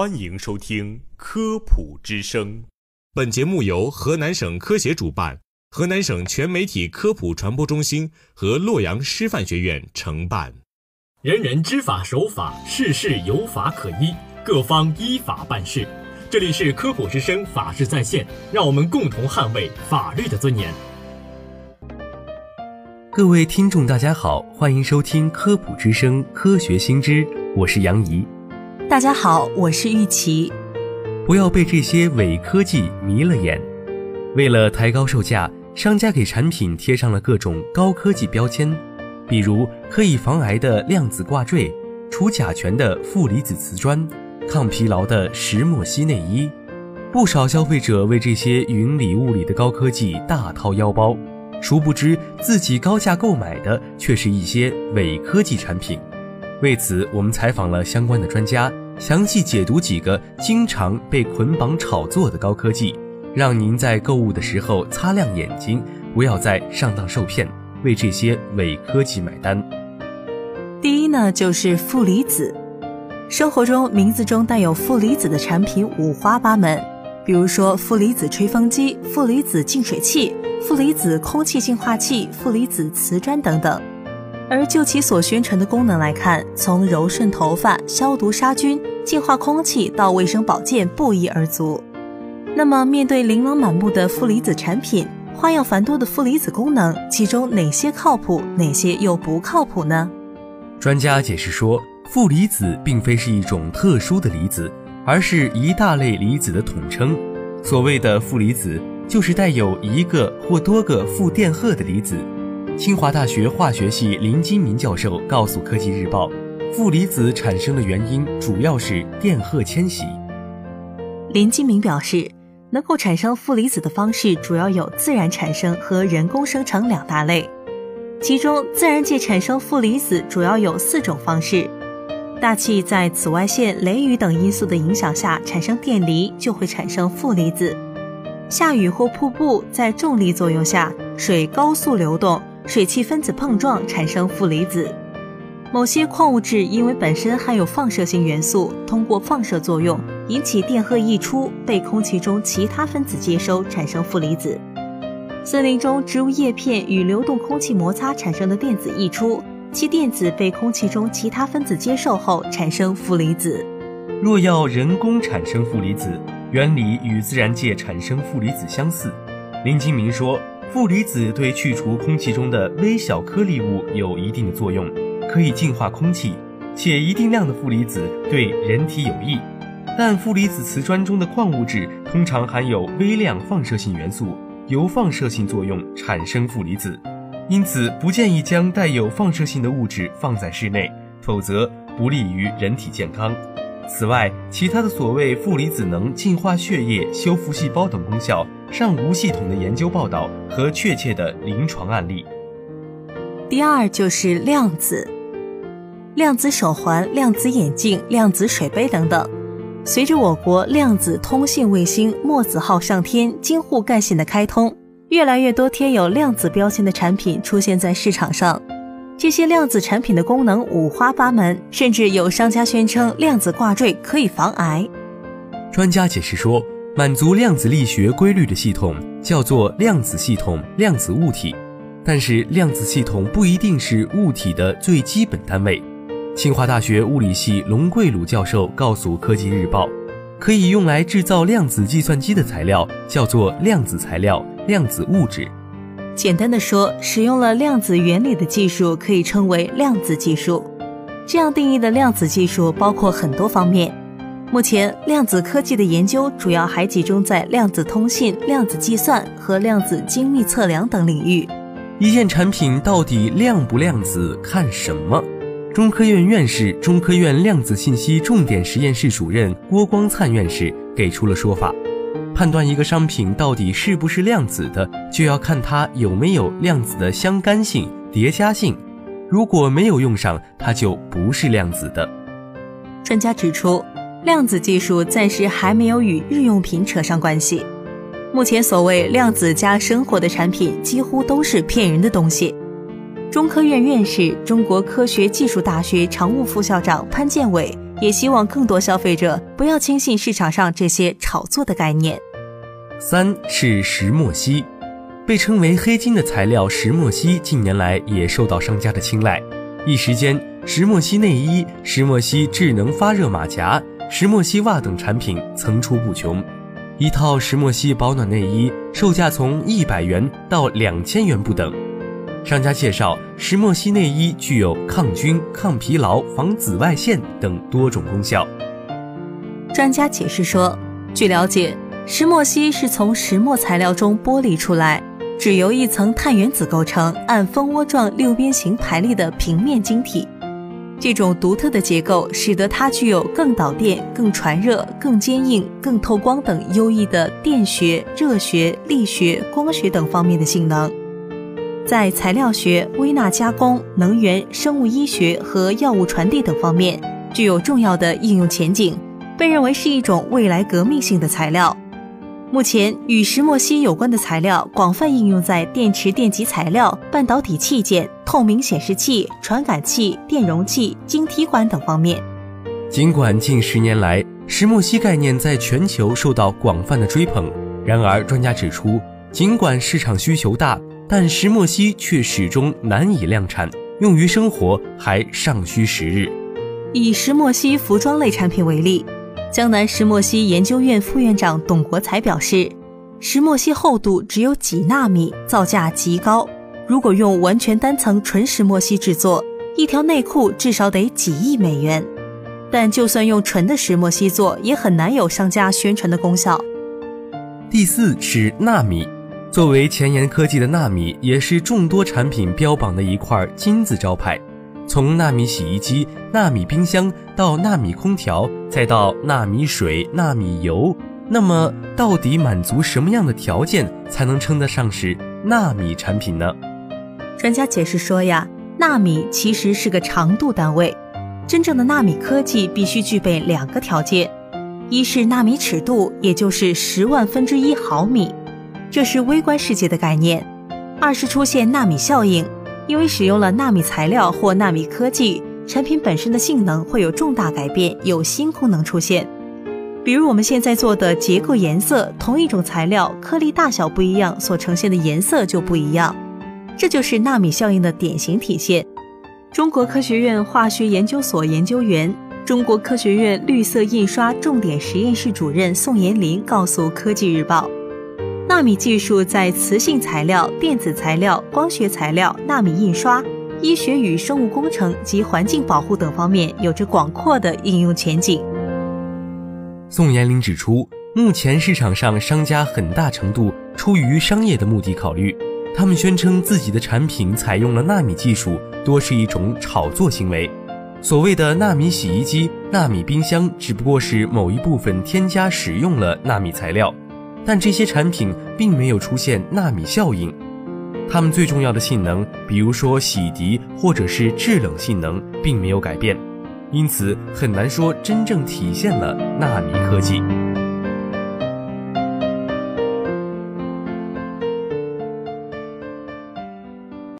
欢迎收听《科普之声》。本节目由河南省科协主办，河南省全媒体科普传播中心和洛阳师范学院承办。人人知法守法，事事有法可依，各方依法办事。这里是科普之声，法治在线，让我们共同捍卫法律的尊严。各位听众，大家好，欢迎收听科普之声，科学新知，我是杨怡。大家好，我是玉琪。不要被这些伪科技迷了眼。为了抬高售价，商家给产品贴上了各种高科技标签，比如可以防癌的量子挂坠、除甲醛的负离子瓷砖、抗疲劳的石墨烯内衣。不少消费者为这些云里雾里的高科技大掏腰包，殊不知自己高价购买的却是一些伪科技产品。为此，我们采访了相关的专家，详细解读几个经常被捆绑炒作的高科技，让您在购物的时候擦亮眼睛，不要再上当受骗，为这些伪科技买单。第一呢，就是负离子。生活中名字中带有负离子的产品五花八门，比如说负离子吹风机、负离子净水器、负离子空气净化器、负离子瓷砖等等。而就其所宣传的功能来看，从柔顺头发、消毒杀菌、净化空气到卫生保健，不一而足。那么，面对琳琅满目的负离子产品，花样繁多的负离子功能，其中哪些靠谱，哪些又不靠谱呢？专家解释说，负离子并非是一种特殊的离子，而是一大类离子的统称。所谓的负离子，就是带有一个或多个负电荷的离子。清华大学化学系林金明教授告诉科技日报，负离子产生的原因主要是电荷迁徙。林金明表示，能够产生负离子的方式主要有自然产生和人工生成两大类，其中自然界产生负离子主要有四种方式：大气在紫外线、雷雨等因素的影响下产生电离，就会产生负离子；下雨或瀑布在重力作用下，水高速流动。水汽分子碰撞产生负离子，某些矿物质因为本身含有放射性元素，通过放射作用引起电荷溢出，被空气中其他分子接收，产生负离子。森林中植物叶片与流动空气摩擦产生的电子溢出，其电子被空气中其他分子接受后产生负离子。若要人工产生负离子，原理与自然界产生负离子相似。林金明说。负离子对去除空气中的微小颗粒物有一定的作用，可以净化空气，且一定量的负离子对人体有益。但负离子瓷砖中的矿物质通常含有微量放射性元素，由放射性作用产生负离子，因此不建议将带有放射性的物质放在室内，否则不利于人体健康。此外，其他的所谓负离子能净化血液、修复细胞等功效。尚无系统的研究报道和确切的临床案例。第二就是量子，量子手环、量子眼镜、量子水杯等等。随着我国量子通信卫星墨子号上天、京沪干线的开通，越来越多贴有量子标签的产品出现在市场上。这些量子产品的功能五花八门，甚至有商家宣称量子挂坠可以防癌。专家解释说。满足量子力学规律的系统叫做量子系统、量子物体，但是量子系统不一定是物体的最基本单位。清华大学物理系龙桂鲁教授告诉科技日报，可以用来制造量子计算机的材料叫做量子材料、量子物质。简单的说，使用了量子原理的技术可以称为量子技术。这样定义的量子技术包括很多方面。目前，量子科技的研究主要还集中在量子通信、量子计算和量子精密测量等领域。一件产品到底量不量子，看什么？中科院院士、中科院量子信息重点实验室主任郭光灿院士给出了说法：判断一个商品到底是不是量子的，就要看它有没有量子的相干性、叠加性。如果没有用上，它就不是量子的。专家指出。量子技术暂时还没有与日用品扯上关系。目前所谓量子加生活的产品，几乎都是骗人的东西。中科院院士、中国科学技术大学常务副校长潘建伟也希望更多消费者不要轻信市场上这些炒作的概念。三是石墨烯，被称为黑金的材料石墨烯近年来也受到商家的青睐，一时间石墨烯内衣、石墨烯智能发热马甲、石墨烯袜等产品层出不穷。一套石墨烯保暖内衣售价从一百元到两千元不等。商家介绍，石墨烯内衣具有抗菌、抗疲劳、防紫外线等多种功效。专家解释说，据了解。石墨烯是从石墨材料中剥离出来，只由一层碳原子构成，按蜂窝状六边形排列的平面晶体。这种独特的结构使得它具有更导电、更传热、更坚硬、更透光等优异的电学、热学、力学、光学等方面的性能。在材料学、微纳加工、能源、生物医学和药物传递等方面具有重要的应用前景，被认为是一种未来革命性的材料。目前与石墨烯有关的材料广泛应用在电池电极材料、半导体器件、透明显示器、传感器、电容器、晶体管等方面。尽管近十年来石墨烯概念在全球受到广泛的追捧，然而专家指出，尽管市场需求大，但石墨烯却始终难以量产，用于生活还尚需时日。以石墨烯服装类产品为例。江南石墨烯研究院副院长董国才表示，石墨烯厚度只有几纳米，造价极高。如果用完全单层纯石墨烯制作，一条内裤至少得几亿美元。但就算用纯的石墨烯做，也很难有商家宣传的功效。第四是纳米，作为前沿科技的纳米，也是众多产品标榜的一块金字招牌。从纳米洗衣机、纳米冰箱到纳米空调，再到纳米水、纳米油，那么到底满足什么样的条件才能称得上是纳米产品呢？专家解释说呀，纳米其实是个长度单位，真正的纳米科技必须具备两个条件：一是纳米尺度，也就是十万分之一毫米，这是微观世界的概念；二是出现纳米效应。因为使用了纳米材料或纳米科技，产品本身的性能会有重大改变，有新功能出现。比如我们现在做的结构颜色，同一种材料，颗粒大小不一样，所呈现的颜色就不一样。这就是纳米效应的典型体现。中国科学院化学研究所研究员、中国科学院绿色印刷重点实验室主任宋延林告诉《科技日报》。纳米技术在磁性材料、电子材料、光学材料、纳米印刷、医学与生物工程及环境保护等方面有着广阔的应用前景。宋延龄指出，目前市场上商家很大程度出于商业的目的考虑，他们宣称自己的产品采用了纳米技术，多是一种炒作行为。所谓的纳米洗衣机、纳米冰箱，只不过是某一部分添加使用了纳米材料。但这些产品并没有出现纳米效应，它们最重要的性能，比如说洗涤或者是制冷性能，并没有改变，因此很难说真正体现了纳米科技。